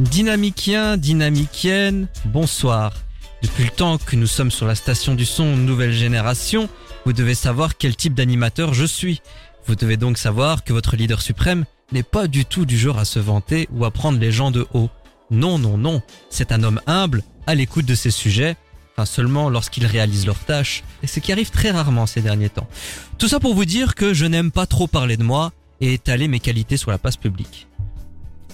Dynamicien, dynamicienne, bonsoir. Depuis le temps que nous sommes sur la station du son nouvelle génération, vous devez savoir quel type d'animateur je suis. Vous devez donc savoir que votre leader suprême n'est pas du tout du genre à se vanter ou à prendre les gens de haut. Non, non, non, c'est un homme humble, à l'écoute de ses sujets, enfin seulement lorsqu'il réalise leurs tâches, et ce qui arrive très rarement ces derniers temps. Tout ça pour vous dire que je n'aime pas trop parler de moi et étaler mes qualités sur la place publique.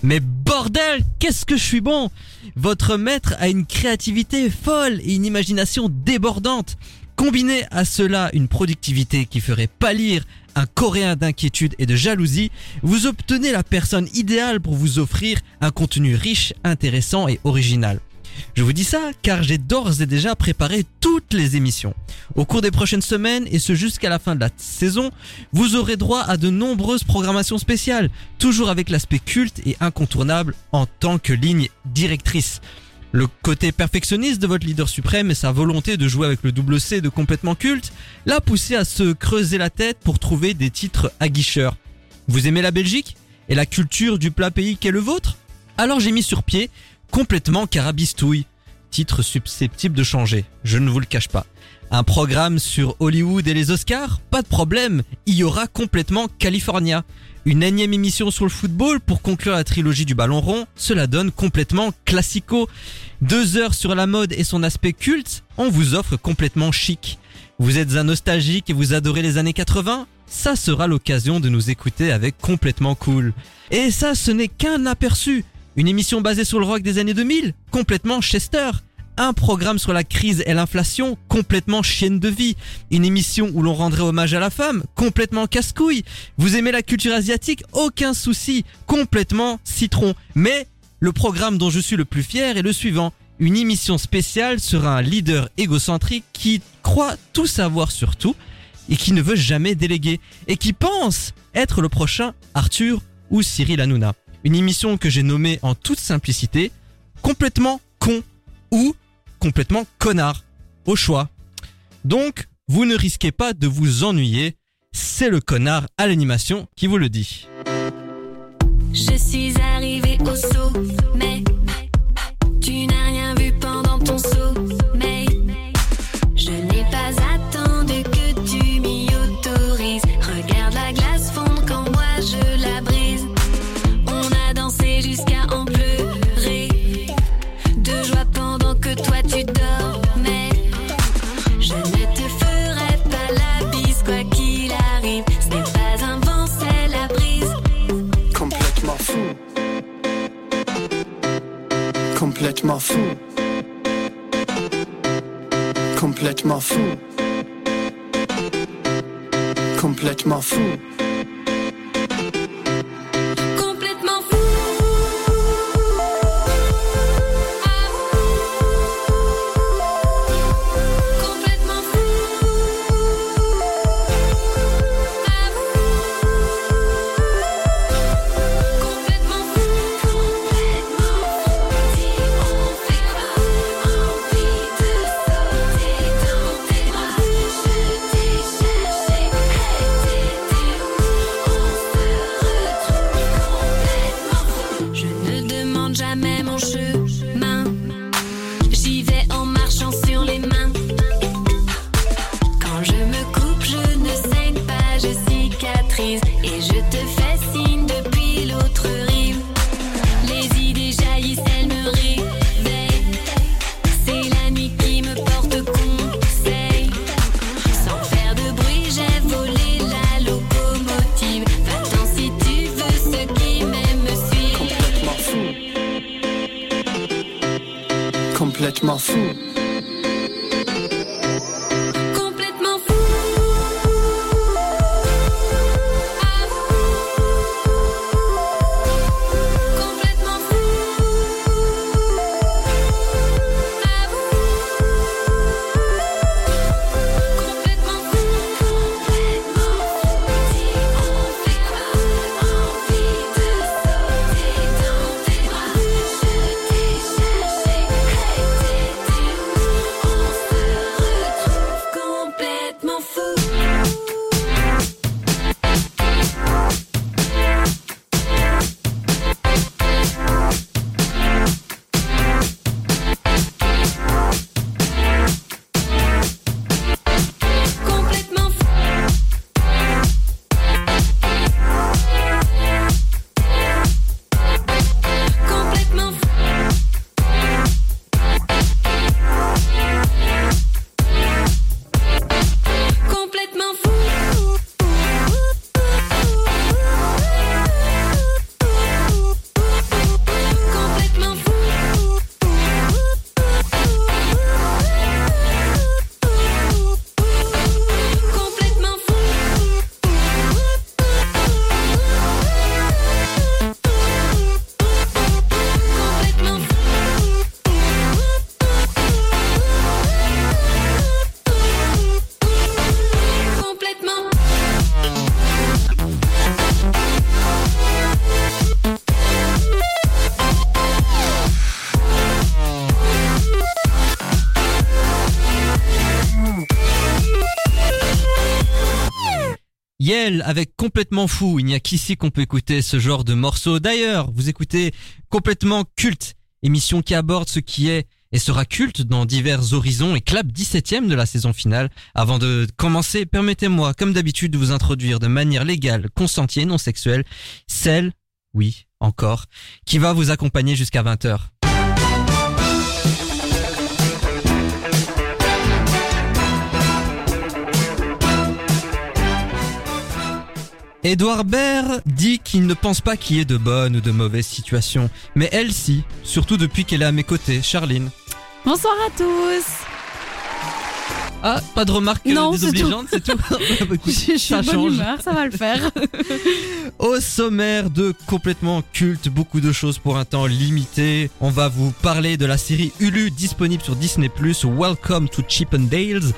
Mais bordel, qu'est-ce que je suis bon? Votre maître a une créativité folle et une imagination débordante. Combinez à cela une productivité qui ferait pâlir un coréen d'inquiétude et de jalousie, vous obtenez la personne idéale pour vous offrir un contenu riche, intéressant et original. Je vous dis ça car j'ai d'ores et déjà préparé toutes les émissions. Au cours des prochaines semaines et ce jusqu'à la fin de la saison, vous aurez droit à de nombreuses programmations spéciales, toujours avec l'aspect culte et incontournable en tant que ligne directrice. Le côté perfectionniste de votre leader suprême et sa volonté de jouer avec le double C de complètement culte l'a poussé à se creuser la tête pour trouver des titres aguicheurs. Vous aimez la Belgique et la culture du plat pays qu'est le vôtre? Alors j'ai mis sur pied complètement carabistouille. Titre susceptible de changer, je ne vous le cache pas. Un programme sur Hollywood et les Oscars Pas de problème, il y aura complètement California. Une énième émission sur le football pour conclure la trilogie du ballon rond, cela donne complètement classico. Deux heures sur la mode et son aspect culte, on vous offre complètement chic. Vous êtes un nostalgique et vous adorez les années 80 Ça sera l'occasion de nous écouter avec complètement cool. Et ça, ce n'est qu'un aperçu. Une émission basée sur le rock des années 2000 Complètement Chester un programme sur la crise et l'inflation, complètement chienne de vie. Une émission où l'on rendrait hommage à la femme, complètement casse-couille. Vous aimez la culture asiatique, aucun souci, complètement citron. Mais le programme dont je suis le plus fier est le suivant. Une émission spéciale sur un leader égocentrique qui croit tout savoir sur tout et qui ne veut jamais déléguer et qui pense être le prochain Arthur ou Cyril Hanouna. Une émission que j'ai nommée en toute simplicité complètement con ou complètement connard. Au choix. Donc, vous ne risquez pas de vous ennuyer. C'est le connard à l'animation qui vous le dit. Je suis arrivé au saut, Complètement fou. Complètement fou. Complètement fou. Yel avec Complètement Fou. Il n'y a qu'ici qu'on peut écouter ce genre de morceau. D'ailleurs, vous écoutez Complètement Culte, émission qui aborde ce qui est et sera culte dans divers horizons et clap 17ème de la saison finale. Avant de commencer, permettez-moi, comme d'habitude, de vous introduire de manière légale, consentie et non sexuelle, celle, oui, encore, qui va vous accompagner jusqu'à 20h. Edouard Baird dit qu'il ne pense pas qu'il y ait de bonnes ou de mauvaises situations, mais elle si, surtout depuis qu'elle est à mes côtés, Charline. Bonsoir à tous. Ah, pas de remarques euh, Non, c'est désobligeantes, c'est tout. Bah, écoute, Je suis ça bonne change. humeur, ça va le faire. Au sommaire de complètement culte, beaucoup de choses pour un temps limité. On va vous parler de la série Hulu disponible sur Disney+, Welcome to Chippendales.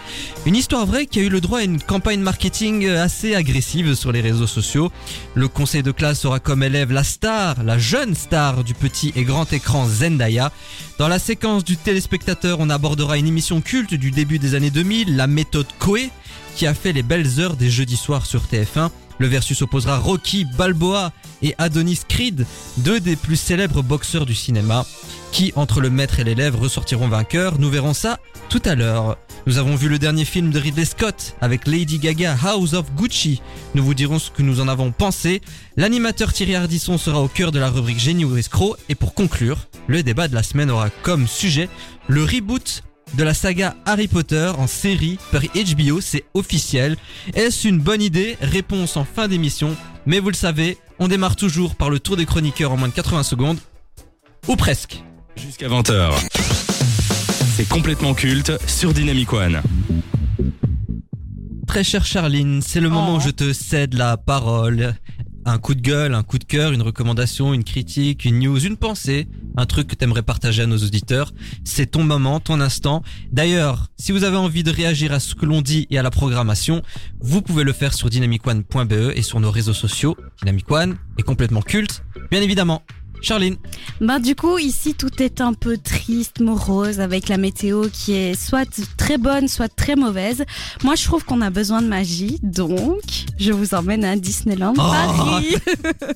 Une histoire vraie qui a eu le droit à une campagne marketing assez agressive sur les réseaux sociaux. Le conseil de classe aura comme élève la star, la jeune star du petit et grand écran Zendaya. Dans la séquence du téléspectateur, on abordera une émission culte du début des années 2000, la méthode Coé, qui a fait les belles heures des jeudis soirs sur TF1. Le versus opposera Rocky Balboa et Adonis Creed, deux des plus célèbres boxeurs du cinéma. Qui, entre le maître et l'élève, ressortiront vainqueurs Nous verrons ça tout à l'heure. Nous avons vu le dernier film de Ridley Scott avec Lady Gaga, House of Gucci. Nous vous dirons ce que nous en avons pensé. L'animateur Thierry Ardisson sera au cœur de la rubrique Génie ou escroc. Et pour conclure, le débat de la semaine aura comme sujet le reboot de la saga Harry Potter en série par HBO, c'est officiel. Est-ce une bonne idée? Réponse en fin d'émission. Mais vous le savez, on démarre toujours par le tour des chroniqueurs en moins de 80 secondes. Ou presque. Jusqu'à 20h. C'est complètement culte sur Dynamic One. Très chère Charline, c'est le moment Oh. où je te cède la parole. Un coup de gueule, un coup de cœur, une recommandation, une critique, une news, une pensée, un truc que t'aimerais partager à nos auditeurs. C'est ton moment, ton instant. D'ailleurs, si vous avez envie de réagir à ce que l'on dit et à la programmation, vous pouvez le faire sur dynamicone.be et sur nos réseaux sociaux. Dynamic One est complètement culte, bien évidemment. Charline, Bah du coup ici tout est un peu triste, morose avec la météo qui est soit très bonne, soit très mauvaise. Moi je trouve qu'on a besoin de magie, donc je vous emmène à Disneyland Oh. Paris.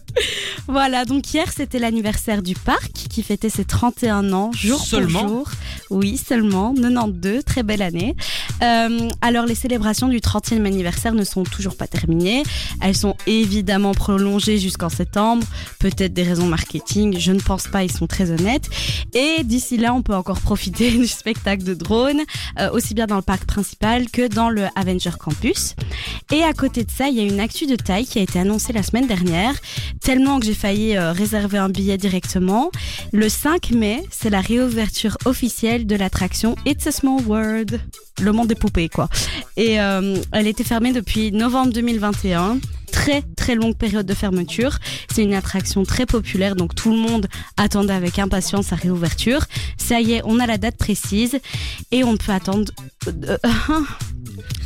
voilà, donc hier c'était l'anniversaire du parc qui fêtait ses 31 ans jour Seulement pour jour. Oui, seulement 92, très belle année. Euh, alors les célébrations du 30e anniversaire ne sont toujours pas terminées. Elles sont évidemment prolongées jusqu'en septembre, peut-être des raisons marketing, je ne pense pas, ils sont très honnêtes. Et d'ici là, on peut encore profiter du spectacle de drones, euh, aussi bien dans le parc principal que dans le Avenger Campus. Et à côté de ça, il y a une actu de taille qui a été annoncée la semaine dernière, tellement que j'ai failli euh, réserver un billet directement. Le 5 mai, c'est la réouverture officielle de l'attraction It's a Small World. Le monde des poupées, quoi. Et euh, elle était fermée depuis novembre 2021. Très très longue période de fermeture. C'est une attraction très populaire, donc tout le monde attendait avec impatience sa réouverture. Ça y est, on a la date précise et on peut attendre. euh,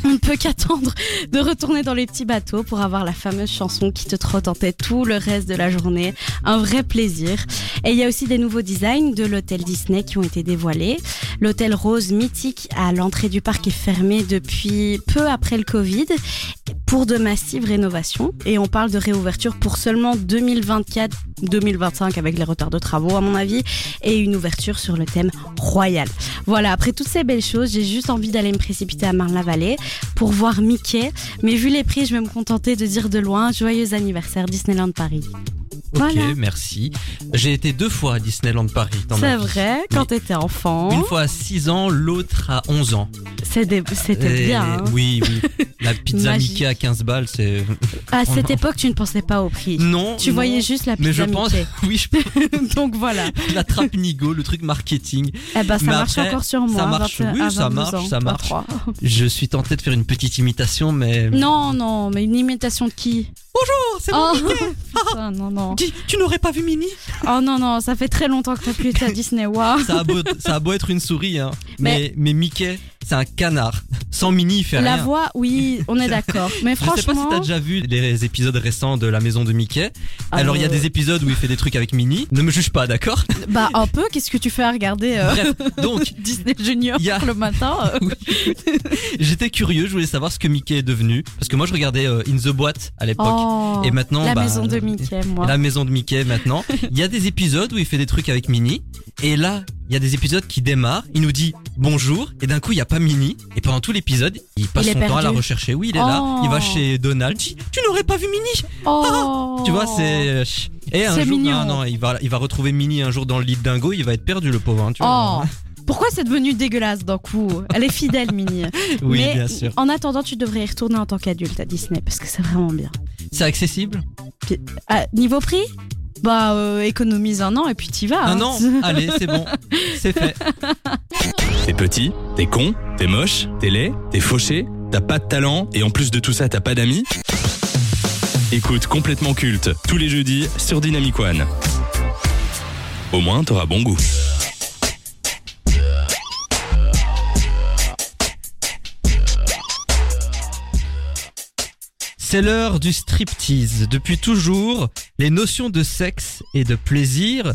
on ne peut qu'attendre de retourner dans les petits bateaux pour avoir la fameuse chanson qui te trotte en tête tout le reste de la journée. Un vrai plaisir. Et il y a aussi des nouveaux designs de l'hôtel Disney qui ont été dévoilés. L'hôtel Rose mythique à l'entrée du parc est fermé depuis peu après le Covid pour de massives rénovations. Et on parle de réouverture pour seulement 2024-2025 avec les retards de travaux à mon avis et une ouverture sur le thème royal. Voilà, après toutes ces belles choses, j'ai juste envie d'aller me précipiter à Marne-la-Vallée pour voir Mickey. Mais vu les prix, je vais me contenter de dire de loin joyeux anniversaire Disneyland Paris. ok, Voilà. merci. J'ai été deux fois à Disneyland Paris. C'est vrai, quand Oui. t'étais enfant, Une fois à 6 ans, l'autre à 11 ans. c'était bien. hein. Oui, oui. La pizza Magie. Mickey à 15 balles, c'est... À cette époque, tu ne pensais pas au prix. Non. Tu non. voyais juste la Mais je pizza pense, Mickey. oui, je pense, Donc voilà. la trappe Nigo, le truc marketing. Eh ben, ça Mais marche après, encore sur moi. ça marche, 20 oui, ça 22 marche, ans, ça marche. 23. Je suis tenté de faire une petite imitation, mais... Non, non, mais une imitation de qui? Bonjour, c'est Oh, moi. putain, non, non. Dis, tu n'aurais pas vu Mini Oh non, non, ça fait très longtemps que t'as plus été à Disney. Waouh. ça a, beau, ça a beau être une souris, hein. Mais, mais Mickey, c'est un canard. Sans Mini, il fait La rien. voix, oui, on est d'accord. Mais Je sais pas si franchement, t'as déjà vu les épisodes récents de la maison de Mickey. Alors il y a Euh. des épisodes où il fait des trucs avec Minnie. Ne me juge pas, d'accord? Bah un peu. Qu'est-ce que tu fais à regarder euh, Bref, donc Disney Junior Il y a- le matin euh, j'étais curieux, je voulais savoir ce que Mickey est devenu parce que moi je regardais In the Boîte à l'époque. Oh, Et maintenant, la bah, maison de Mickey, moi. La maison de Mickey maintenant. Il y a des épisodes où il fait des trucs avec Minnie. Et là, il y a des épisodes qui démarrent. Il nous dit bonjour. Et d'un coup, il n'y a pas Minnie. Et pendant tout l'épisode, il passe Il son temps à la rechercher. Oui, il est là. Oh. Il va chez Donald. Tu, tu n'aurais pas vu Minnie. Oh. Tu vois, c'est. Et un C'est jour, mignon. non, non, il va, il va retrouver Minnie un jour dans le lit de dingo. Il va être perdu, le pauvre. hein, tu vois. Oh. Pourquoi c'est devenu dégueulasse d'un coup? Elle est fidèle, Minnie. Oui, Mais bien sûr. En attendant, tu devrais y retourner en tant qu'adulte à Disney parce que c'est vraiment bien. C'est accessible? Ah, niveau prix? Bah, euh, économise un an et puis t'y vas. Un hein. an? Allez, c'est bon. C'est fait. T'es petit, t'es con, t'es moche, t'es laid, t'es fauché, t'as pas de talent et en plus de tout ça, t'as pas d'amis? Écoute complètement culte tous les jeudis sur Dynamic One. Au moins, t'auras bon goût. C'est l'heure du striptease. Depuis toujours, les notions de sexe et de plaisir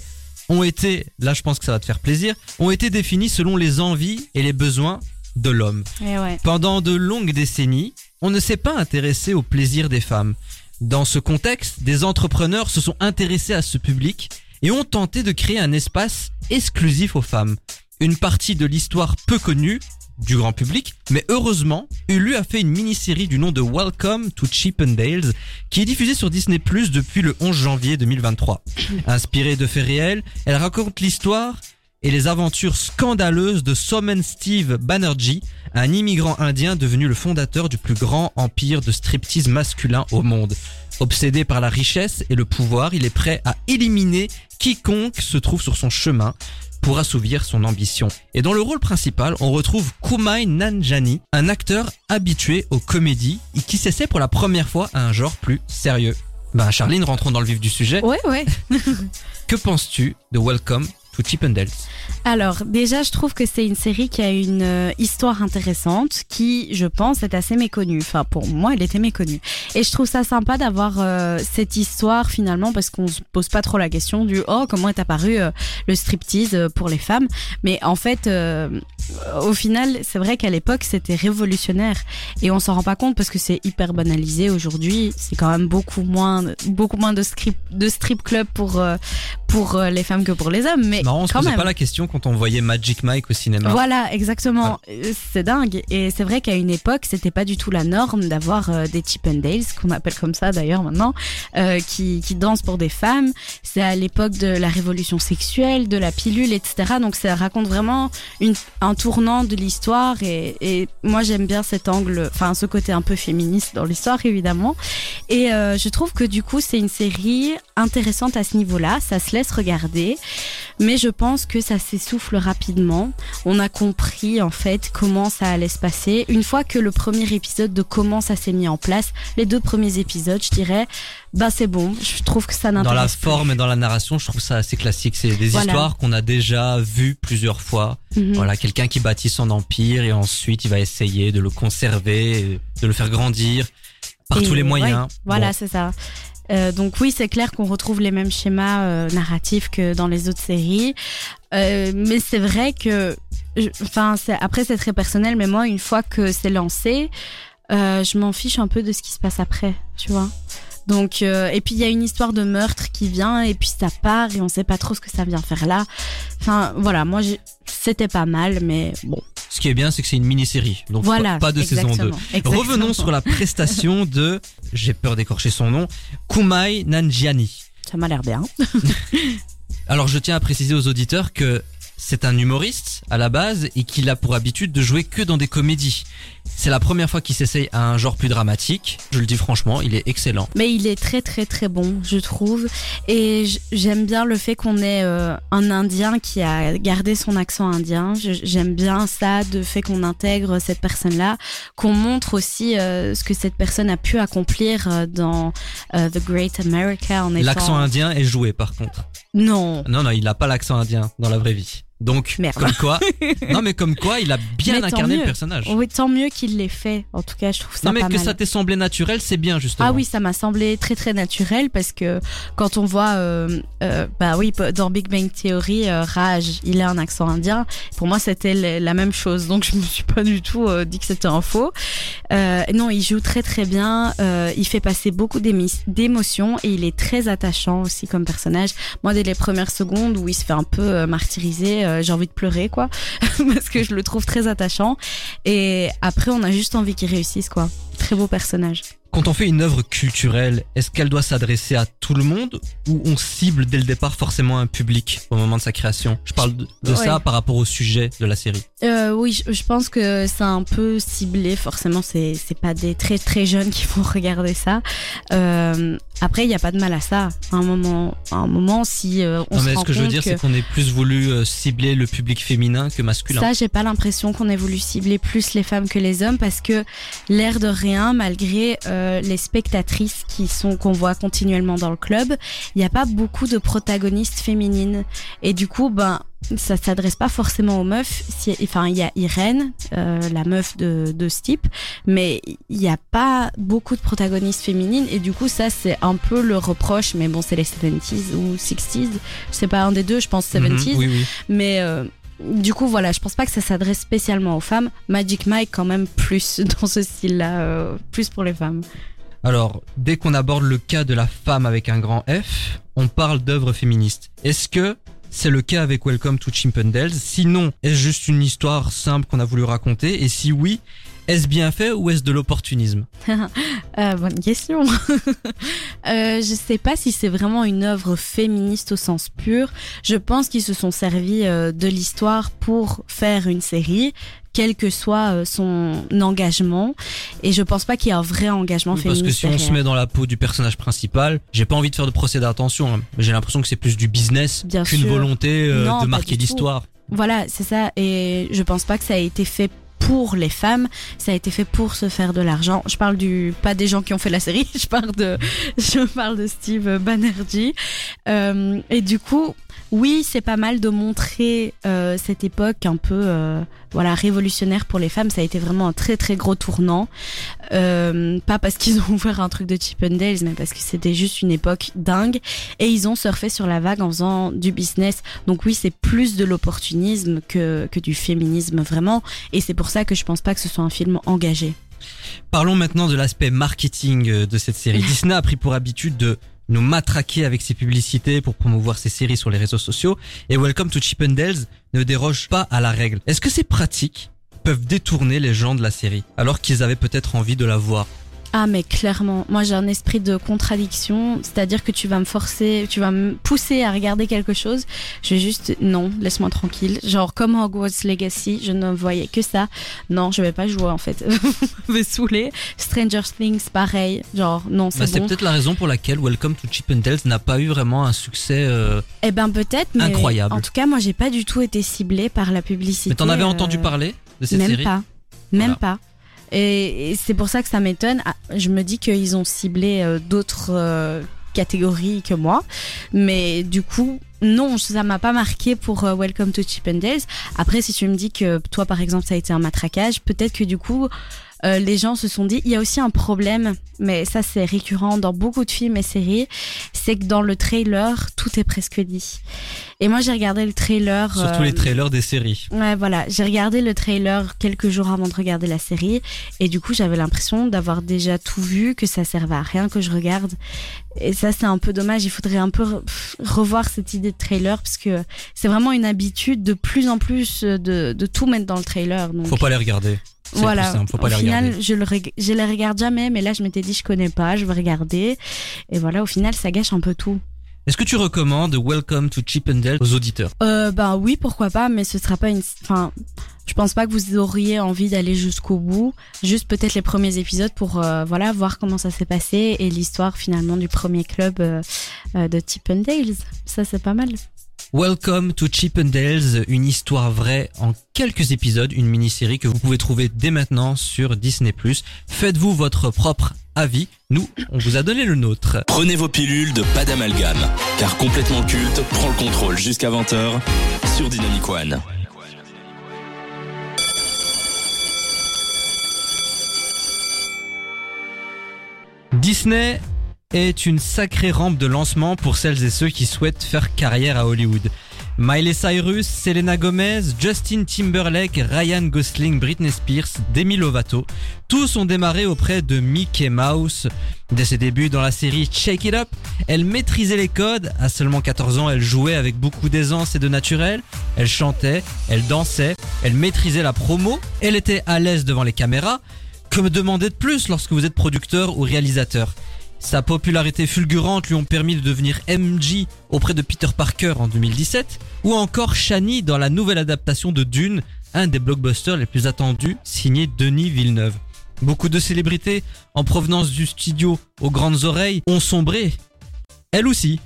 ont été, là je pense que ça va te faire plaisir, ont été définies selon les envies et les besoins de l'homme. Eh ouais. Pendant de longues décennies, on ne s'est pas intéressé au plaisir des femmes. Dans ce contexte, des entrepreneurs se sont intéressés à ce public et ont tenté de créer un espace exclusif aux femmes. Une partie de l'histoire peu connue du grand public, mais heureusement, Hulu a fait une mini-série du nom de Welcome to Chippendales qui est diffusée sur Disney Plus depuis le 11 janvier 2023. Inspirée de faits réels, elle raconte l'histoire et les aventures scandaleuses de Somen Steve Banerjee, un immigrant indien devenu le fondateur du plus grand empire de striptease masculin au monde. Obsédé par la richesse et le pouvoir, il est prêt à éliminer quiconque se trouve sur son chemin pour assouvir son ambition. Et dans le rôle principal, on retrouve Kumai Nanjani, un acteur habitué aux comédies et qui s'essaie pour la première fois à un genre plus sérieux. Ben Charline, rentrons dans le vif du sujet. Ouais, ouais. Que penses-tu de Welcome to Chippendales Alors, déjà, je trouve que c'est une série qui a une euh, histoire intéressante, qui, je pense, est assez méconnue. Enfin, pour moi, elle était méconnue. Et je trouve ça sympa d'avoir euh, cette histoire, finalement, parce qu'on se pose pas trop la question du « Oh, comment est apparu euh, le striptease pour les femmes ?» Mais en fait, au final, c'est vrai qu'à l'époque, c'était révolutionnaire. Et on s'en rend pas compte parce que c'est hyper banalisé aujourd'hui. C'est quand même beaucoup moins, beaucoup moins de, strip, de strip club pour, pour les femmes que pour les hommes. Mais Marrant, on se posait même. pas la question quand on voyait Magic Mike au cinéma. Voilà, exactement. Euh, C'est dingue. Et c'est vrai qu'à une époque, c'était pas du tout la norme d'avoir euh, des Chippendales, qu'on appelle comme ça d'ailleurs maintenant, euh, qui, qui dansent pour des femmes. C'est à l'époque de la révolution sexuelle, de la pilule, etc. Donc ça raconte vraiment une, un tournant de l'histoire. Et, et moi, j'aime bien cet angle, enfin ce côté un peu féministe dans l'histoire, évidemment. Et euh, je trouve que du coup, c'est une série intéressante à ce niveau-là. Ça se laisse regarder. Mais je pense que ça s'essouffle rapidement. On a compris en fait comment ça allait se passer. Une fois que le premier épisode de comment ça s'est mis en place, les deux premiers épisodes, je dirais, bah c'est bon. Je trouve que ça Dans la n'intéresse plus. forme et dans la narration, je trouve ça assez classique. C'est des Voilà. histoires qu'on a déjà vues plusieurs fois. Mhm. Voilà, quelqu'un qui bâtit son empire et ensuite il va essayer de le conserver, de le faire grandir par Et tous les ouais, moyens. voilà, Bon. c'est ça. Euh, donc oui, c'est clair qu'on retrouve les mêmes schémas euh, narratifs que dans les autres séries, Euh, mais c'est vrai que, enfin, après c'est très personnel, mais moi, une fois que c'est lancé, je m'en fiche un peu de ce qui se passe après, tu vois. Donc euh, et puis il y a une histoire de meurtre qui vient et puis ça part et on sait pas trop ce que ça vient faire là. Enfin voilà, moi c'était pas mal, mais bon. Ce qui est bien, c'est que c'est une mini-série. Donc voilà. pas, pas de saison 2. exactement, exactement. Revenons sur la prestation de, j'ai peur d'écorcher son nom, Kumai Nanjiani. Ça m'a l'air bien. Alors je tiens à préciser aux auditeurs que c'est un humoriste à la base et qu'il a pour habitude de jouer que dans des comédies. C'est la première fois qu'il s'essaye à un genre plus dramatique. Je le dis franchement, il est excellent. Mais il est très très très bon, je trouve. Et j'aime bien le fait qu'on ait euh, un Indien qui a gardé son accent indien. J'aime bien ça, de fait qu'on intègre cette personne-là, qu'on montre aussi euh, ce que cette personne a pu accomplir euh, dans euh, The Great America en étant... L'accent indien est joué par contre. Non. Non, non, il n'a pas l'accent indien dans la vraie vie. Donc, Merde. comme quoi, non mais comme quoi, il a bien Mais incarné le personnage. Oui, tant mieux qu'il l'ait fait. En tout cas, je trouve ça non mais pas que mal. ça t'ait semblé naturel, c'est bien justement. Ah oui, ça m'a semblé très très naturel parce que quand on voit, euh, euh, bah oui, dans Big Bang Theory, euh, Raj, il a un accent indien. Pour moi, c'était la même chose, donc je me suis pas du tout euh, dit que c'était un faux. Non, il joue très très bien. il fait passer beaucoup d'émotions et il est très attachant aussi comme personnage. Moi, dès les premières secondes où il se fait un peu martyriser, euh, j'ai envie de pleurer quoi, parce que je le trouve très attachant. Et après, on a juste envie qu'il réussisse quoi. Très beau personnage. Quand on fait une œuvre culturelle, est-ce qu'elle doit s'adresser à tout le monde ou on cible dès le départ forcément un public au moment de sa création? Je parle de, de ça par rapport au sujet de la série. Euh, oui, je, je pense que c'est un peu ciblé. Forcément, c'est c'est pas des très très jeunes qui vont regarder ça. Euh, après, il y a pas de mal à ça. À un moment, à un moment, si euh, on non se mais rend ce que je veux dire, que c'est qu'on ait plus voulu euh, cibler le public féminin que masculin. ça, j'ai pas l'impression qu'on ait voulu cibler plus les femmes que les hommes parce que l'air de rien, malgré euh, les spectatrices qui sont qu'on voit continuellement dans le club, il n'y a pas beaucoup de protagonistes féminines et du coup, ben ça s'adresse pas forcément aux meufs. Si- Enfin, il y a Irène, euh, la meuf de, de ce type, mais il n'y a pas beaucoup de protagonistes féminines et du coup, ça c'est un peu le reproche. Mais bon, c'est les 70s ou 60s, c'est pas un des deux, je pense 70s. Mhm, oui, oui. Mais euh, du coup, voilà, je pense pas que ça s'adresse spécialement aux femmes. Magic Mike, quand même, plus dans ce style-là, euh, plus pour les femmes. Alors, dès qu'on aborde le cas de la femme avec un grand F, on parle d'œuvre féministe. Est-ce que c'est le cas avec Welcome to Chimpendales? Sinon, est-ce juste une histoire simple qu'on a voulu raconter? Et si oui, est-ce bien fait ou est-ce de l'opportunisme Euh, bonne question. euh, je sais pas si c'est vraiment une œuvre féministe au sens pur. Je pense qu'ils se sont servis euh, de l'histoire pour faire une série, quel que soit euh, son engagement. Et je pense pas qu'il y ait un vrai engagement Oui, Parce féministe. que si on se met dans la peau du personnage principal, j'ai pas envie de faire de procès d'attention, hein, j'ai l'impression que c'est plus du business qu'une volonté Non, de marquer l'histoire. Voilà, c'est ça. Et je pense pas que ça a été fait pour les femmes, ça a été fait pour se faire de l'argent. Je parle du pas des gens qui ont fait la série, je parle de je parle de Steve Banerjee. Euh, et du coup, oui, c'est pas mal de montrer euh, cette époque un peu euh, voilà révolutionnaire pour les femmes. Ça a été vraiment un très très gros tournant. Euh, pas parce qu'ils ont ouvert un truc de Chip and Dales, mais parce que c'était juste une époque dingue. Et ils ont surfé sur la vague en faisant du business. Donc oui, c'est plus de l'opportunisme que, que du féminisme vraiment. Et c'est pour ça que je pense pas que ce soit un film engagé. Parlons maintenant de l'aspect marketing euh, de cette série. Disney a pris pour habitude de nous matraquer avec ses publicités pour promouvoir ses séries sur les réseaux sociaux et Welcome to Chippendales ne déroge pas à la règle. Est-ce que ces pratiques peuvent détourner les gens de la série alors qu'ils avaient peut-être envie de la voir? Ah mais clairement, moi j'ai un esprit de contradiction, c'est-à-dire que tu vas me forcer, tu vas me pousser à regarder quelque chose, je vais juste non, laisse-moi tranquille. Genre comme Hogwarts Legacy, je ne voyais que ça. Non, je vais pas jouer en fait. Vous me saouler. Stranger Things pareil, genre non, Bah, c'est C'est bon. peut-être la raison pour laquelle Welcome to Chippendales n'a pas eu vraiment un succès. euh, Eh ben peut-être mais Incroyable. en tout cas, moi j'ai pas du tout été ciblée par la publicité. Mais t'en avais euh, entendu parler de cette même série pas. Même Voilà. pas. Et, c'est pour ça que ça m'étonne. Ah, je me dis qu'ils ont ciblé euh, d'autres euh, catégories que moi. Mais du coup, non, ça m'a pas marqué pour euh, Welcome to Chippendales. Après, si tu me dis que toi, par exemple, ça a été un matraquage, peut-être que du coup, euh, les gens se sont dit, il y a aussi un problème, mais ça c'est récurrent dans beaucoup de films et séries, c'est que dans le trailer, tout est presque dit. Et moi j'ai regardé le trailer. Surtout euh, les trailers des séries. Ouais, voilà. J'ai regardé le trailer quelques jours avant de regarder la série. Et du coup, j'avais l'impression d'avoir déjà tout vu, que ça servait à rien que je regarde. Et ça, c'est un peu dommage. Il faudrait un peu re- revoir cette idée de trailer parce que c'est vraiment une habitude de plus en plus de, de tout mettre dans le trailer. Donc, Faut pas les regarder. Voilà. plus simple, faut pas au les final, regarder. je, le reg- je les regarde jamais, mais là, je m'étais dit, je connais pas, je vais regarder. Et voilà, au final, ça gâche un peu tout. Est-ce que tu recommandes Welcome to Chippendales aux auditeurs? Euh, ben oui, pourquoi pas, mais ce sera pas une. Enfin, je pense pas que vous auriez envie d'aller jusqu'au bout. Juste peut-être les premiers épisodes pour euh, voilà voir comment ça s'est passé et l'histoire finalement du premier club euh, euh, de Chippendales. Ça c'est pas mal. Welcome to Chippendales, une histoire vraie en quelques épisodes, une mini-série que vous pouvez trouver dès maintenant sur Disney+. Faites-vous votre propre avis. Nous, on vous a donné le nôtre. Prenez vos pilules de pas d'amalgame, car complètement culte prend le contrôle jusqu'à 20h sur Dynamic One. Disney est une sacrée rampe de lancement pour celles et ceux qui souhaitent faire carrière à Hollywood. Miley Cyrus, Selena Gomez, Justin Timberlake, Ryan Gosling, Britney Spears, Demi Lovato, tous ont démarré auprès de Mickey Mouse. Dès ses débuts dans la série Shake It Up, elle maîtrisait les codes. À seulement 14 ans, elle jouait avec beaucoup d'aisance et de naturel. Elle chantait, elle dansait, elle maîtrisait la promo, elle était à l'aise devant les caméras. Que me demander de plus lorsque vous êtes producteur ou réalisateur? Sa popularité fulgurante lui ont permis de devenir MJ auprès de Peter Parker en 2017, ou encore Shani dans la nouvelle adaptation de Dune, un des blockbusters les plus attendus, signé Denis Villeneuve. Beaucoup de célébrités en provenance du studio aux grandes oreilles ont sombré. Elle aussi,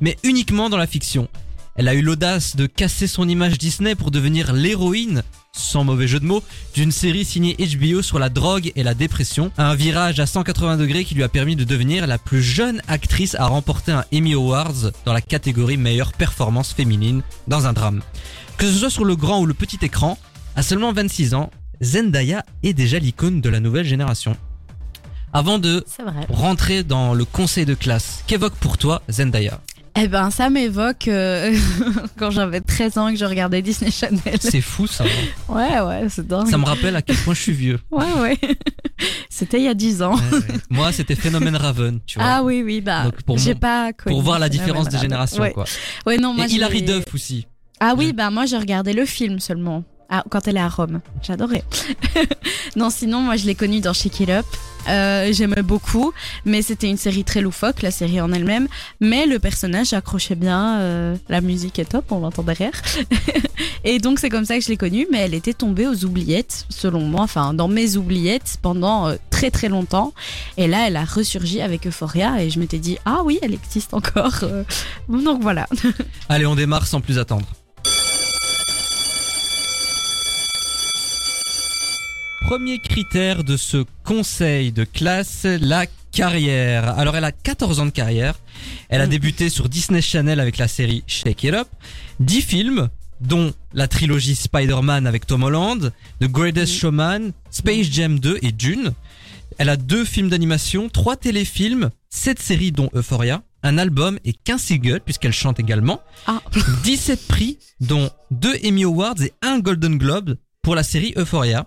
mais uniquement dans la fiction. Elle a eu l'audace de casser son image Disney pour devenir l'héroïne, sans mauvais jeu de mots, d'une série signée HBO sur la drogue et la dépression. Un virage à 180 degrés qui lui a permis de devenir la plus jeune actrice à remporter un Emmy Awards dans la catégorie meilleure performance féminine dans un drame. Que ce soit sur le grand ou le petit écran, à seulement 26 ans, Zendaya est déjà l'icône de la nouvelle génération. Avant de rentrer dans le conseil de classe, qu'évoque pour toi Zendaya? Eh ben, ça m'évoque euh, quand j'avais 13 ans et que je regardais Disney Channel. C'est fou ça. Ouais, ouais, c'est dingue. Ça me rappelle à quel point je suis vieux. Ouais, ouais. C'était il y a 10 ans. Ouais, ouais. Moi, c'était Phénomène Raven, tu vois. Ah oui, oui, bah, j'ai pas connu pour voir la ce différence des générations, Ouais. quoi. Ouais, non, moi Et Hilary Duff aussi. Ah oui, bah moi j'ai regardé le film seulement. Ah, quand elle est à Rome. J'adorais. non, sinon, moi je l'ai connue dans Shake It Up. Euh, J'aimais beaucoup, mais c'était une série très loufoque, la série en elle-même. Mais le personnage accrochait bien, euh, la musique est top, on l'entend derrière. Et donc c'est comme ça que je l'ai connue, mais elle était tombée aux oubliettes, selon moi, enfin dans mes oubliettes pendant euh, très très longtemps. Et là, elle a ressurgi avec Euphoria et je m'étais dit, ah oui, elle existe encore. Donc voilà. Allez, on démarre sans plus attendre. Premier critère de ce conseil de classe, la carrière. Alors elle a 14 ans de carrière. Elle a Mm. débuté sur Disney Channel avec la série Shake It Up. 10 films, dont la trilogie Spider-Man avec Tom Holland, The Greatest Mm. Showman, Space Jam 2 et Dune. Elle a deux films d'animation, trois téléfilms, sept séries dont Euphoria, un album et 15 singles puisqu'elle chante également. Ah. 17 prix, dont 2 Emmy Awards et un Golden Globe pour la série Euphoria.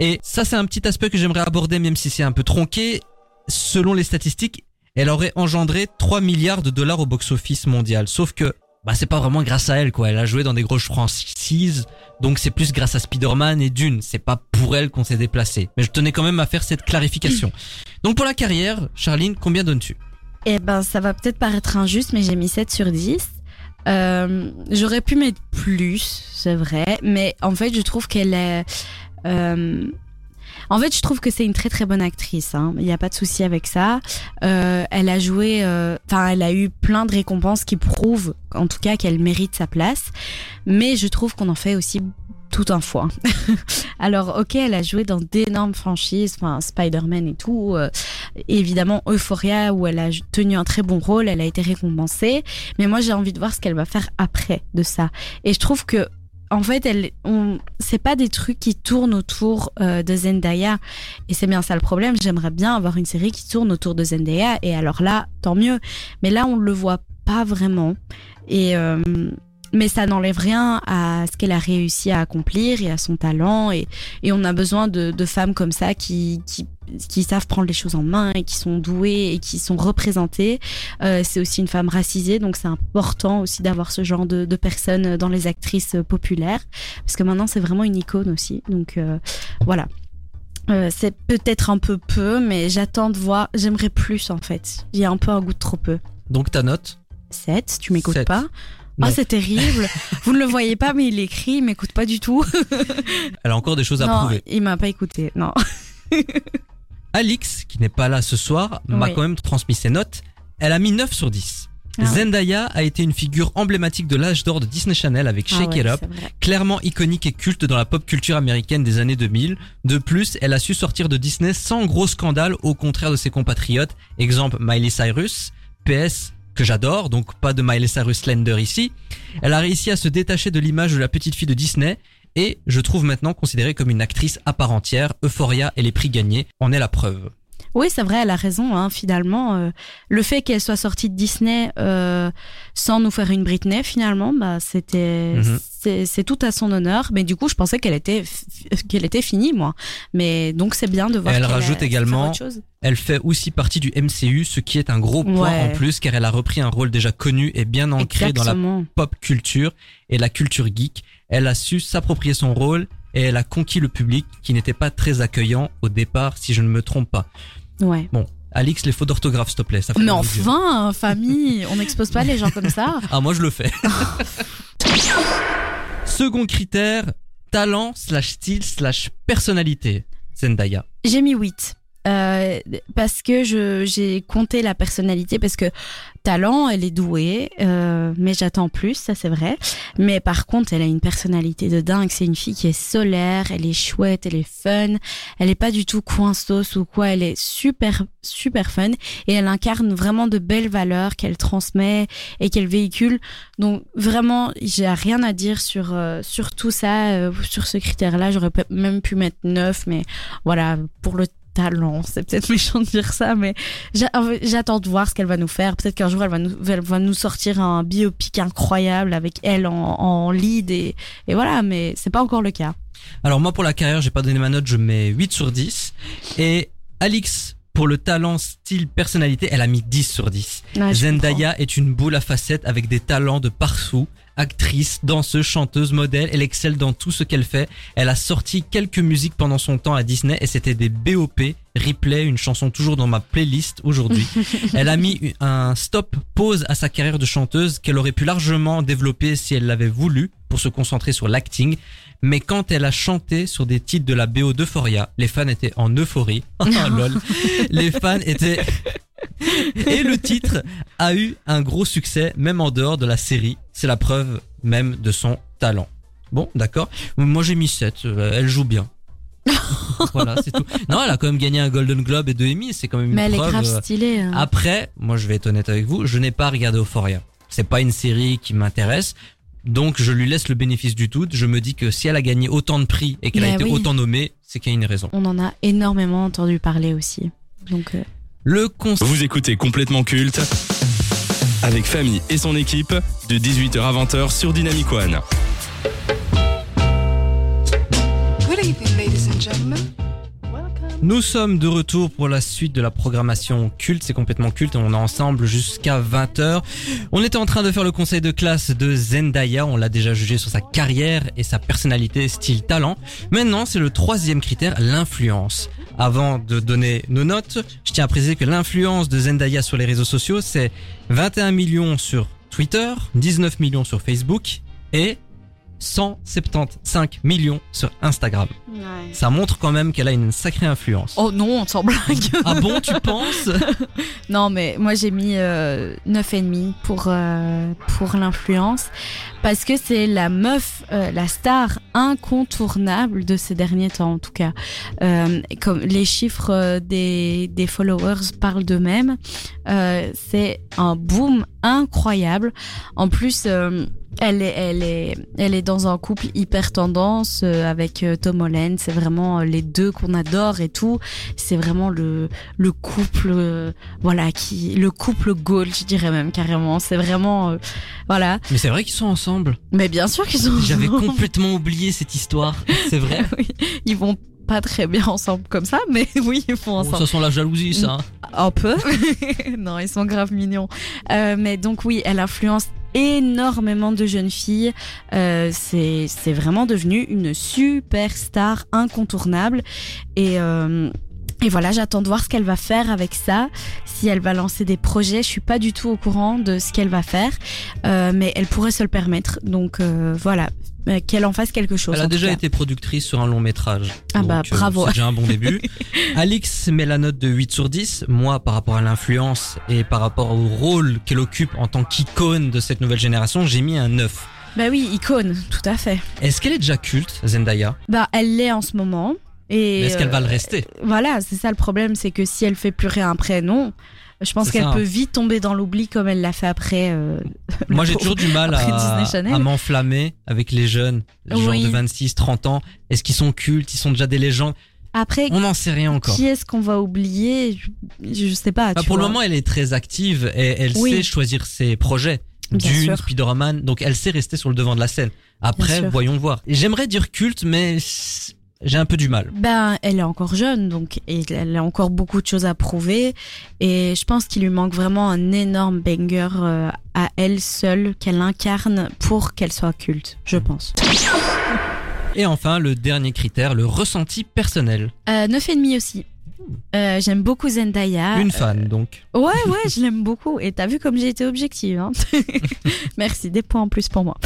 Et ça, c'est un petit aspect que j'aimerais aborder, même si c'est un peu tronqué. Selon les statistiques, elle aurait engendré 3 milliards de dollars au box-office mondial. Sauf que, bah, c'est pas vraiment grâce à elle, quoi. Elle a joué dans des grosses franchises, donc c'est plus grâce à Spider-Man et Dune. C'est pas pour elle qu'on s'est déplacé. Mais je tenais quand même à faire cette clarification. Donc pour la carrière, Charline, combien donnes-tu? Eh ben, ça va peut-être paraître injuste, mais j'ai mis 7 sur 10. Euh, J'aurais pu mettre plus, c'est vrai, mais en fait, je trouve qu'elle est. euh, en fait, je trouve que c'est une très très bonne actrice. hein. Il n'y a pas de souci avec ça. Euh, elle a joué, euh, enfin, elle a eu plein de récompenses qui prouvent, en tout cas, qu'elle mérite sa place. Mais je trouve qu'on en fait aussi tout un foin. Alors, ok, elle a joué dans d'énormes franchises, enfin Spider-Man et tout. évidemment, Euphoria où elle a tenu un très bon rôle, elle a été récompensée. Mais moi, j'ai envie de voir ce qu'elle va faire après de ça. Et je trouve que en fait, elle, on, c'est pas des trucs qui tournent autour euh, de Zendaya. Et c'est bien ça le problème. J'aimerais bien avoir une série qui tourne autour de Zendaya. Et alors là, tant mieux. Mais là, on le voit pas vraiment. Et euh, mais ça n'enlève rien à ce qu'elle a réussi à accomplir et à son talent. Et, et on a besoin de, de femmes comme ça qui, qui, qui savent prendre les choses en main et qui sont douées et qui sont représentées. Euh, c'est aussi une femme racisée, donc c'est important aussi d'avoir ce genre de, de personnes dans les actrices populaires. Parce que maintenant, c'est vraiment une icône aussi. Donc euh, voilà. Euh, c'est peut-être un peu peu, mais j'attends de voir. J'aimerais plus en fait. Il y a un peu un goût de trop peu. Donc ta note? 7, tu m'écoutes pas? Ah, c'est terrible. Vous ne le voyez pas, mais il écrit, il m'écoute pas du tout. Elle a encore des choses à non, prouver. il m'a pas écouté. Non. Alix, qui n'est pas là ce soir, m'a quand même transmis ses notes. Elle a mis 9 sur 10. Ah. Zendaya a été une figure emblématique de l'âge d'or de Disney Channel avec Ah Shake ouais, It Up, clairement iconique et culte dans la pop culture américaine des années 2000. De plus, elle a su sortir de Disney sans gros scandale, au contraire de ses compatriotes. Exemple Miley Cyrus, PS que j'adore, donc pas de Miley Cyrus Slender ici. Elle a réussi à se détacher de l'image de la petite fille de Disney et je trouve maintenant considérée comme une actrice à part entière. Euphoria et les prix gagnés en est la preuve. Oui, c'est vrai, elle a raison. Hein, finalement, euh, le fait qu'elle soit sortie de Disney euh, sans nous faire une Britney, finalement, bah, c'était, Mhm. c'est, c'est tout à son honneur. Mais du coup, je pensais qu'elle était, qu'elle était finie, moi. Mais donc, c'est bien de voir. Elle qu'elle a- rajoute également-. Elle fait aussi partie du MCU, ce qui est un gros point Ouais. en plus car elle a repris un rôle déjà connu et bien ancré dans la pop culture et la culture geek. Elle a su s'approprier son rôle et elle a conquis le public qui n'était pas très accueillant au départ, si je ne me trompe pas. Ouais. Bon, Alix, les fautes d'orthographe, s'il te plaît. Ça fait Mais enfin, famille, on n'expose pas les gens comme ça. Ah, moi je le fais. Second critère, talent slash style slash personnalité. Zendaya. J'ai mis 8. Euh, parce que je j'ai compté la personnalité parce que talent elle est douée euh, mais j'attends plus ça c'est vrai. Mais par contre elle a une personnalité de dingue. C'est une fille qui est solaire elle est chouette elle est fun. Elle est pas du tout coinceuse ou quoi. Elle est super super fun. Et elle incarne vraiment de belles valeurs qu'elle transmet et qu'elle véhicule. Donc vraiment j'ai rien à dire sur euh, sur tout ça euh, sur ce critère là j'aurais même pu mettre 9 mais voilà, pour le talent, c'est peut-être méchant de dire ça, mais j'a- j'attends de voir ce qu'elle va nous faire. Peut-être qu'un jour elle va nous, sortir un biopic incroyable avec elle en, lead et, et voilà, mais c'est pas encore le cas. Alors moi pour la carrière, j'ai pas donné ma note, je mets 8 sur 10. Et Alix, pour le talent, style, personnalité, elle a mis 10 sur 10. Ouais, je Zendaya est une boule à facettes avec des talents de partout. Actrice, danseuse, chanteuse, modèle, elle excelle dans tout ce qu'elle fait. Elle a sorti quelques musiques pendant son temps à Disney et c'était des BOP, replay, une chanson toujours dans ma playlist aujourd'hui. elle a mis un stop pause à sa carrière de chanteuse qu'elle aurait pu largement développer si elle l'avait voulu pour se concentrer sur l'acting. Mais quand elle a chanté sur des titres de la BO d'Euphoria, les fans étaient en euphorie. Ah, lol. Les fans étaient et le titre a eu un gros succès, même en dehors de la série. C'est la preuve même de son talent. Bon, d'accord. Moi, j'ai mis 7. euh, Elle joue bien. voilà, c'est tout. Non, elle a quand même gagné un Golden Globe et deux Emmy. C'est quand même une Mais elle est grave euh, stylée. hein. Après, moi, je vais être honnête avec vous, je n'ai pas regardé Euphoria. C'est pas une série qui m'intéresse. Donc, je lui laisse le bénéfice du doute. Je me dis que si elle a gagné autant de prix et qu'elle a été oui. autant nommée, c'est qu'il y a une raison. On en a énormément entendu parler aussi. Donc, euh, Le concept Vous écoutez complètement culte avec Famille et son équipe de 18h à 20h sur Dynamic One. Good evening, ladies and gentlemen. Nous sommes de retour pour la suite de la programmation culte, c'est complètement culte, on est ensemble jusqu'à 20h. On était en train de faire le conseil de classe de Zendaya, on l'a déjà jugé sur sa carrière et sa personnalité style talent. Maintenant, c'est le troisième critère, l'influence. Avant de donner nos notes, je tiens à préciser que l'influence de Zendaya sur les réseaux sociaux, c'est 21 millions sur Twitter, 19 millions sur Facebook et 175 millions sur Instagram. Ça montre quand même qu'elle a une sacrée influence. Oh non, sans blague. Ah bon, tu penses? Non, mais moi j'ai mis euh, 9,5 pour, euh, pour l'influence. Parce que c'est la meuf, euh, la star incontournable de ces derniers temps en tout cas. Euh, comme les chiffres des, des followers parlent d'eux-mêmes. C'est un boom incroyable. En plus... elle est, elle est, elle est dans un couple hyper tendance euh, avec euh, Tom Holland. C'est vraiment euh, les deux qu'on adore et tout. C'est vraiment le, le couple, euh, voilà, qui, le couple goal, je dirais même carrément. C'est vraiment, euh, voilà. Mais c'est vrai qu'ils sont ensemble. Mais bien sûr qu'ils sont. J'avais complètement oublié cette histoire. C'est vrai. oui, ils vont pas très bien ensemble comme ça, mais oui, ils font Oh, ensemble. ça sent la jalousie, ça. Un peu. non, ils sont grave mignons. Euh, mais donc oui, elle influence énormément de jeunes filles. Euh, c'est vraiment devenu une superstar incontournable. Et euh, et voilà, j'attends de voir ce qu'elle va faire avec ça. Si elle va lancer des projets, je suis pas du tout au courant de ce qu'elle va faire, Euh, mais elle pourrait se le permettre. Donc euh, voilà, qu'elle en fasse quelque chose. Elle a déjà cas. été productrice sur un long métrage. Ah bah, Donc, euh, bravo. c'est déjà un bon début. Alix met la note de 8 sur 10. Moi, par rapport à l'influence et par rapport au rôle qu'elle occupe en tant qu'icône de cette nouvelle génération, j'ai mis un 9. Bah oui, icône, tout à fait. Est-ce qu'elle est déjà culte, Zendaya? Bah elle l'est en ce moment. Et Est-ce qu'elle va le euh, rester? Voilà, c'est ça le problème, c'est que si elle fait plus rien après, non. Je pense qu'elle peut vite tomber dans l'oubli comme elle l'a fait après. euh, Moi, j'ai toujours du mal à, m'enflammer avec les jeunes, genre Oui. de 26, 30 ans. Est-ce qu'ils sont cultes? Ils sont déjà des légendes? Après, On n'en sait rien encore. qui est-ce qu'on va oublier? Je, je sais pas. Bah, tu pour le moment, elle est très active et elle Oui. sait choisir ses projets. Bien Dune. Spider-Man, donc elle sait rester sur le devant de la scène. Après, voyons voir. J'aimerais dire culte, mais j'ai un peu du mal. Ben, elle est encore jeune, donc et elle a encore beaucoup de choses à prouver. Et je pense qu'il lui manque vraiment un énorme banger euh, à elle seule qu'elle incarne pour qu'elle soit culte, je pense. Et enfin, le dernier critère, le ressenti personnel. Euh, Neuf et demi aussi. Euh, J'aime beaucoup Zendaya. Une fan, donc. Ouais, ouais, je l'aime beaucoup. Et t'as vu comme j'ai été objective. Hein Merci, des points en plus pour moi.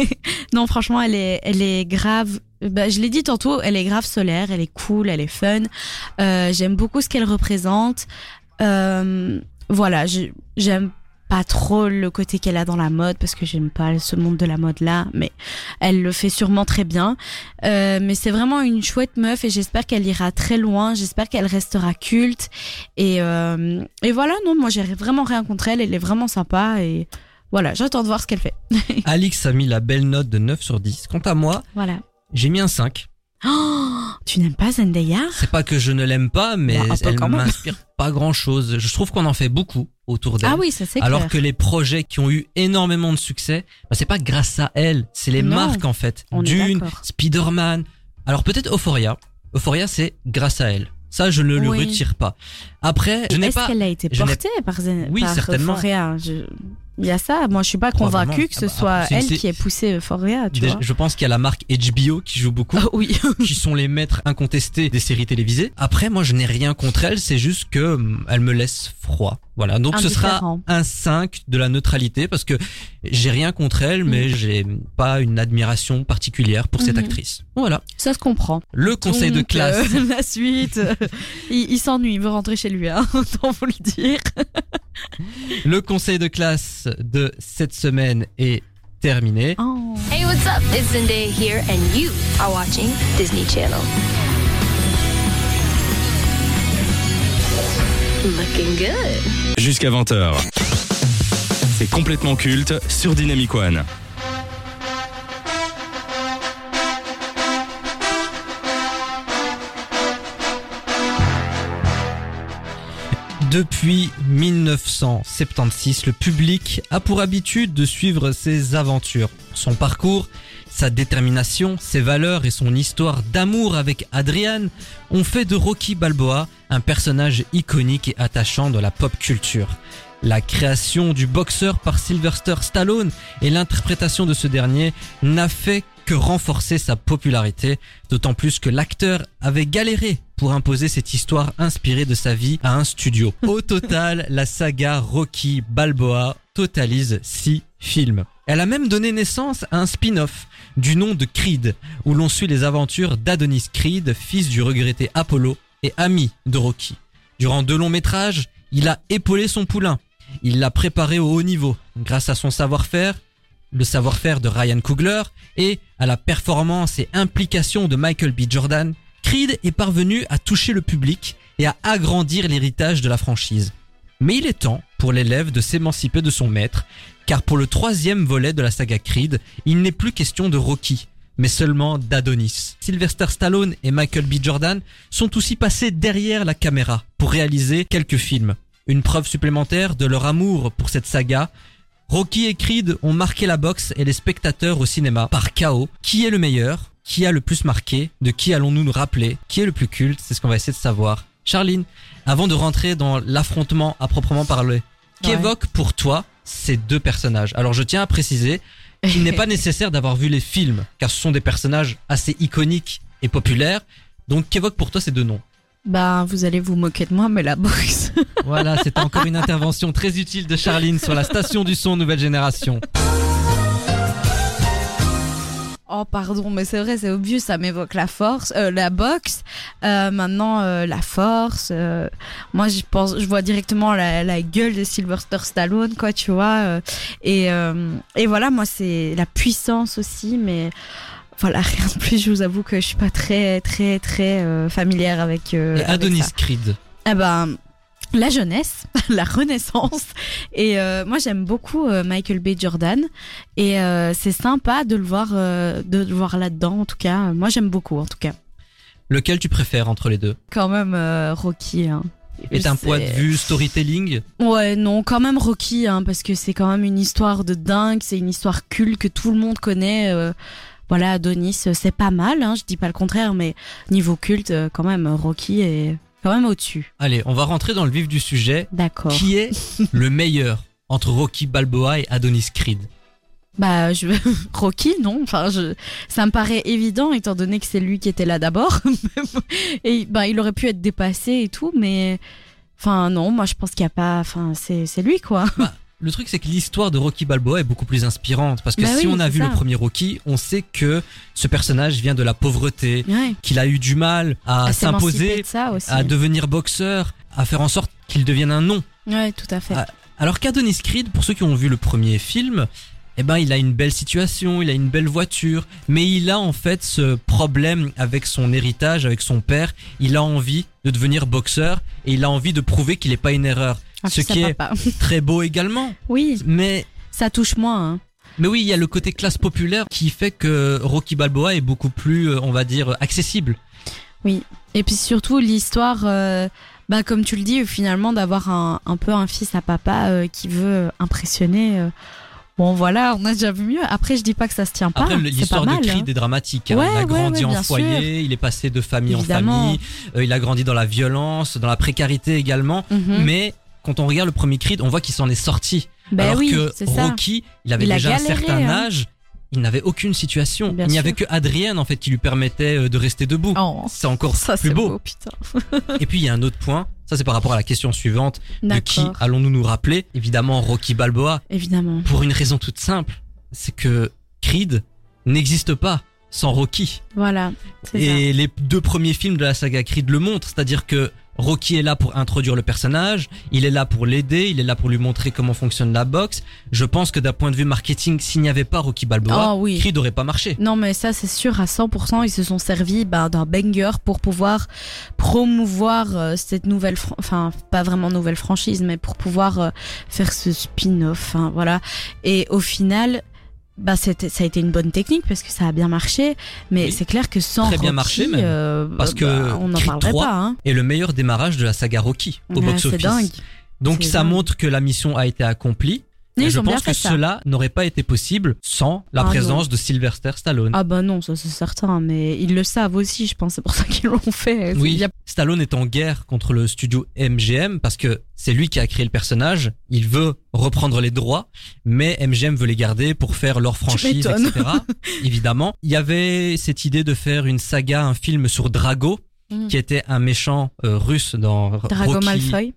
non, franchement, elle est, elle est grave. Bah, je l'ai dit tantôt, elle est grave solaire, elle est cool, elle est fun. Euh, J'aime beaucoup ce qu'elle représente. Euh, voilà, j'aime pas trop le côté qu'elle a dans la mode parce que j'aime pas ce monde de la mode là, mais elle le fait sûrement très bien. Euh, mais c'est vraiment une chouette meuf et j'espère qu'elle ira très loin. J'espère qu'elle restera culte. Et, euh, et voilà, non, moi j'ai vraiment rien contre elle. Elle est vraiment sympa et voilà, j'attends de voir ce qu'elle fait. Alix a mis la belle note de 9 sur 10. Quant à moi, Voilà. j'ai mis un 5. Oh, tu n'aimes pas Zendaya C'est pas que je ne l'aime pas, mais Bah, elle m'inspire pas grand chose. Je trouve qu'on en fait beaucoup autour d'elle. Ah oui, ça c'est Alors clair. que les projets qui ont eu énormément de succès, bah, c'est pas grâce à elle, c'est les Non, marques en fait. on Dune. Spider-Man. Alors peut-être Euphoria. Euphoria, c'est grâce à elle. Ça, je ne le Oui. retire pas. Après, je n'ai Est-ce pas. qu'elle a été je portée par Zen Oui, par certainement. Euphoria? Je- Il y a ça. Moi, je suis pas convaincue que ce Ah bah, soit elle qui ait poussé Euphoria, tu Déjà, vois. je pense qu'il y a la marque HBO qui joue beaucoup. Ah oui. qui sont les maîtres incontestés des séries télévisées. Après, moi, je n'ai rien contre elle, c'est juste que hum, elle me laisse froid. Voilà. Donc, ce sera un 5 de la neutralité parce que j'ai rien contre elle, mais j'ai pas une admiration particulière pour cette Mhm. actrice. Voilà. Ça se comprend. Le conseil de Donc, classe. euh, la suite. euh, il il s'ennuie, il veut rentrer chez lui, hein, autant vous le dire. Le conseil de classe de cette semaine est terminé. Oh. Hey, what's up? It's Zendaya here, and you are watching Disney Channel. Looking good. Jusqu'à 20h. C'est complètement culte sur Dynamic One. Depuis 1976, le public a pour habitude de suivre ses aventures, son parcours, sa détermination, ses valeurs et son histoire d'amour avec Adrian ont fait de Rocky Balboa un personnage iconique et attachant de la pop culture. La création du boxeur par Sylvester Stallone et l'interprétation de ce dernier n'a fait que renforcer sa popularité, d'autant plus que l'acteur avait galéré pour imposer cette histoire inspirée de sa vie à un studio. Au total, la saga Rocky Balboa totalise 6 films. Elle a même donné naissance à un spin-off du nom de Creed, où l'on suit les aventures d'Adonis Creed, fils du regretté Apollo et ami de Rocky. Durant deux longs métrages, il a épaulé son poulain. Il l'a préparé au haut niveau, grâce à son savoir-faire, le savoir-faire de Ryan Coogler et à la performance et implication de Michael B. Jordan, Creed est parvenu à toucher le public et à agrandir l'héritage de la franchise. Mais il est temps pour l'élève de s'émanciper de son maître, car pour le troisième volet de la saga Creed, il n'est plus question de Rocky, mais seulement d'Adonis. Sylvester Stallone et Michael B. Jordan sont aussi passés derrière la caméra pour réaliser quelques films. Une preuve supplémentaire de leur amour pour cette saga, Rocky et Creed ont marqué la boxe et les spectateurs au cinéma par chaos. Qui est le meilleur? Qui a le plus marqué? De qui allons-nous nous rappeler? Qui est le plus culte? C'est ce qu'on va essayer de savoir. Charline, avant de rentrer dans l'affrontement à proprement parler, qu'évoquent pour toi ces deux personnages? Alors je tiens à préciser qu'il n'est pas nécessaire d'avoir vu les films, car ce sont des personnages assez iconiques et populaires. Donc qu'évoquent pour toi ces deux noms? Ben, vous allez vous moquer de moi, mais la boxe. Voilà, c'était encore une intervention très utile de Charline sur la station du son nouvelle génération. Oh pardon, mais c'est vrai, c'est obvious, ça m'évoque la force, euh, la boxe. Euh, maintenant, euh, la force. euh, moi, je pense, je vois directement la, la gueule de Sylvester Stallone, quoi, tu vois. euh, et euh, et voilà, moi, c'est la puissance aussi, mais voilà, rien de plus. Je vous avoue que je suis pas très très très euh, familière avec. euh, Et avec Adonis ça. Creed. Eh ben, la jeunesse, la renaissance. Et euh, moi, j'aime beaucoup euh, Michael B. Jordan. Et euh, c'est sympa de le voir, de le voir là-dedans. En tout cas, moi, j'aime beaucoup. En tout cas, Lequel tu préfères entre les deux? Quand même Rocky. Hein. Et d'un point de vue storytelling, Ouais, non, quand même Rocky, hein, parce que c'est quand même une histoire de dingue. C'est une histoire culte que tout le monde connaît. Voilà, Adonis, euh, c'est pas mal. Hein, je dis pas le contraire, mais niveau culte, euh, quand même, Rocky est quand même au-dessus. allez, on va rentrer dans le vif du sujet. D'accord. Qui est le meilleur entre Rocky Balboa et Adonis Creed? Bah, je Rocky, non. Enfin, je, ça me paraît évident étant donné que c'est lui qui était là d'abord. et bah, il aurait pu être dépassé et tout, mais enfin non, moi je pense qu'il y a pas. Enfin, c'est c'est lui quoi. Le truc, c'est que l'histoire de Rocky Balboa est beaucoup plus inspirante parce que Bah si oui, on a vu ça. le premier Rocky, on sait que ce personnage vient de la pauvreté, Ouais. qu'il a eu du mal à, s'imposer, de à devenir boxeur, à faire en sorte qu'il devienne un nom. Ouais, tout à fait. Ah, Alors qu'Adonis Creed, pour ceux qui ont vu le premier film, eh ben il a une belle situation, il a une belle voiture, mais il a en fait ce problème avec son héritage, avec son père. Il a envie de devenir boxeur et il a envie de prouver qu'il n'est pas une erreur. Ce qui est pas. très beau également. Oui, Mais ça touche moins. Hein. mais oui, il y a le côté classe populaire qui fait que Rocky Balboa est beaucoup plus, euh, on va dire, accessible. Et puis surtout l'histoire, euh, bah comme tu le dis, finalement d'avoir un, un peu un fils à papa euh, qui veut impressionner. euh, Bon voilà, on a déjà vu mieux. Après, je dis pas que ça se tient pas. Après, l'histoire de. Creed hein. est dramatique. hein. Ouais, il a grandi ouais, en foyer, il est passé de famille Évidemment. en famille, il a grandi dans la violence, dans la précarité également. Mhm. Mais quand on regarde le premier Creed, on voit qu'il s'en est sorti. Ben Alors oui, que. Rocky, il avait Il déjà galéré, un certain hein. âge, il n'avait aucune situation. Bien il n'y avait que Adrienne en fait qui lui permettait euh, de rester debout. Oh, C'est encore ça plus beau. beau. putain. Et puis il y a un autre point, ça c'est par rapport à la question suivante, de qui allons-nous nous rappeler? Évidemment Rocky Balboa, Évidemment. pour une raison toute simple, c'est que Creed n'existe pas sans Rocky. Voilà. Et les deux premiers films de la saga Creed le montrent, c'est-à-dire que Rocky est là pour introduire le personnage, il est là pour l'aider, il est là pour lui montrer comment fonctionne la boxe. Je pense que d'un point de vue marketing, s'il n'y avait pas Rocky Balboa, Oh oui. Creed n'aurait pas marché. Non mais ça c'est sûr à 100%. Ils se sont servis bah, d'un banger pour pouvoir promouvoir euh, cette nouvelle, enfin pas vraiment nouvelle franchise, mais pour pouvoir euh, faire ce spin-off. hein, voilà. Et au final. Bah ça a été une bonne technique parce que ça a bien marché mais Oui. c'est clair que sans Très bien Rocky, marché, même. euh, Parce que bah, on n'en Creed parlerait 3 pas hein. Et le meilleur démarrage de la saga Rocky au Ouais, box-office. c'est dingue Donc ça dingue. montre que la mission a été accomplie. Et je pense que ça. cela n'aurait pas été possible sans la Ah, présence de Sylvester Stallone. Ah bah non, ça c'est certain, mais ils le savent aussi, je pense, c'est pour ça qu'ils l'ont fait. Oui, a- Stallone est en guerre contre le studio MGM parce que c'est lui qui a créé le personnage. Il veut reprendre les droits, mais MGM veut les garder pour faire leur franchise, etc. Évidemment, il y avait cette idée de faire une saga, un film sur Drago, Mm. qui était un méchant euh, russe dans Drago Rocky. Malfoy.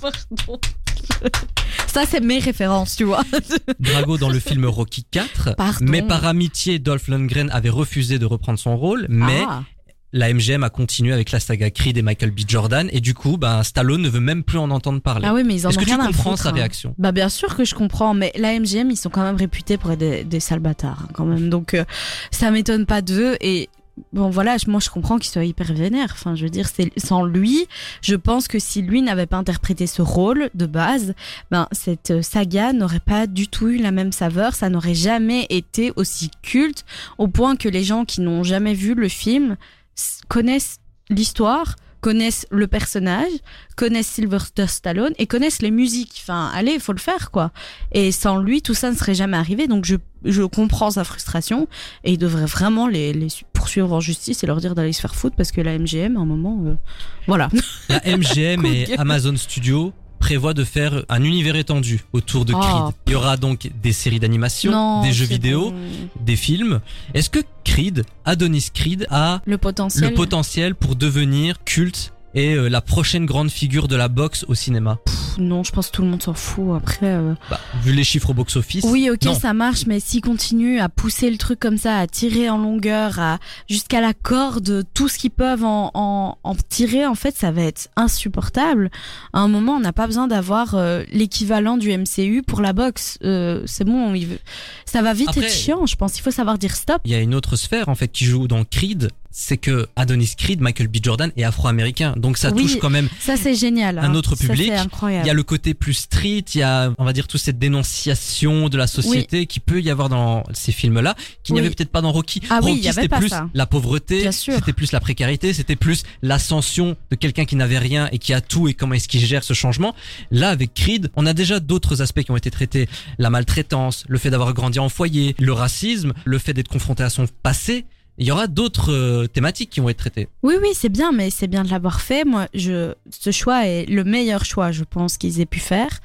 Pardon. Ça c'est mes références, tu vois. Drago dans le film Rocky 4. Pardon. Mais par amitié, Dolph Lundgren avait refusé de reprendre son rôle, mais Ah. la MGM a continué avec la saga Creed et Michael B. Jordan, et du coup, ben, Stallone ne veut même plus en entendre parler. Ah oui, mais ils en Est-ce que tu rien à comprends foutre, sa hein. réaction? Bah bien sûr que je comprends, mais la MGM ils sont quand même réputés pour être des, des sales bâtards hein, quand même, donc euh, ça m'étonne pas d'eux et bon voilà, moi je comprends qu'il soit hyper vénère. Enfin, je veux dire, c'est sans lui, je pense que si lui n'avait pas interprété ce rôle de base, ben cette euh, saga n'aurait pas du tout eu la même saveur, ça n'aurait jamais été aussi culte au point que les gens qui n'ont jamais vu le film connaissent l'histoire connaissent le personnage, connaissent Sylvester Stallone et connaissent les musiques. Enfin, allez, il faut le faire, quoi. Et sans lui, tout ça ne serait jamais arrivé. Donc, je, je comprends sa frustration et il devrait vraiment les, les poursuivre en justice et leur dire d'aller se faire foutre parce que la MGM, à un moment, euh, voilà. La MGM et. Amazon Studios prévoient de faire un univers étendu autour de Oh. Creed. Il y aura donc des séries d'animation, des jeux vidéo, bon. des films. Est-ce que Creed, Adonis Creed, a Le potentiel. le potentiel pour devenir culte et euh, la prochaine grande figure de la boxe au cinéma? Non, je pense que tout le monde s'en fout. Après, euh, Bah, vu les chiffres au box-office. oui, ok, non. ça marche, mais s'ils continuent à pousser le truc comme ça, à tirer en longueur, à jusqu'à la corde, tout ce qu'ils peuvent en, en, en tirer, en fait, ça va être insupportable. À un moment, on n'a pas besoin d'avoir euh, l'équivalent du MCU pour la boxe. Euh, c'est bon, il veut- ça va vite Après- être chiant. Je pense, il faut savoir dire stop. Il y a une autre sphère en fait qui joue dans Creed, c'est que Adonis Creed, Michael B. Jordan est afro-américain, donc ça Oui. touche quand même. Ça, c'est génial. Un hein. autre Ça, public. c'est Il incroyable. Y a le côté plus street, il y a, on va dire, toute cette dénonciation de la société qui peut y avoir dans ces films-là, qu'il n'y Oui. avait peut-être pas dans Rocky. Ah oui, Rocky, y avait c'était pas plus ça. la pauvreté, c'était plus la précarité, c'était plus l'ascension de quelqu'un qui n'avait rien et qui a tout et comment est-ce qu'il gère ce changement. Là, avec Creed, on a déjà d'autres aspects qui ont été traités. La maltraitance, le fait d'avoir grandi en foyer, le racisme, le fait d'être confronté à son passé. Il y aura d'autres euh, thématiques qui vont être traitées. Oui, oui, c'est bien, mais c'est bien de l'avoir fait. Moi, je, ce choix est le meilleur choix, je pense, qu'ils aient pu faire,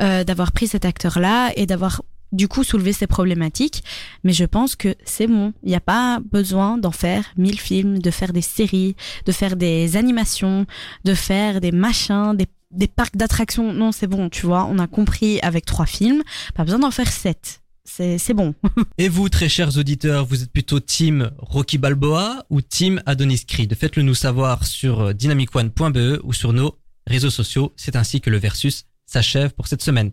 euh, d'avoir pris cet acteur-là et d'avoir du coup soulevé ces problématiques. Mais je pense que c'est bon. Il n'y a pas besoin d'en faire mille films, de faire des séries, de faire des animations, de faire des machins, des, des parcs d'attractions. Non, c'est bon, tu vois. On a compris avec trois films. Pas besoin d'en faire sept. C'est, bon. Et vous, très chers auditeurs, vous êtes plutôt team Rocky Balboa ou team Adonis Creed? Faites-le nous savoir sur euh, dynamicone.be ou sur nos réseaux sociaux. C'est ainsi que le versus s'achève pour cette semaine.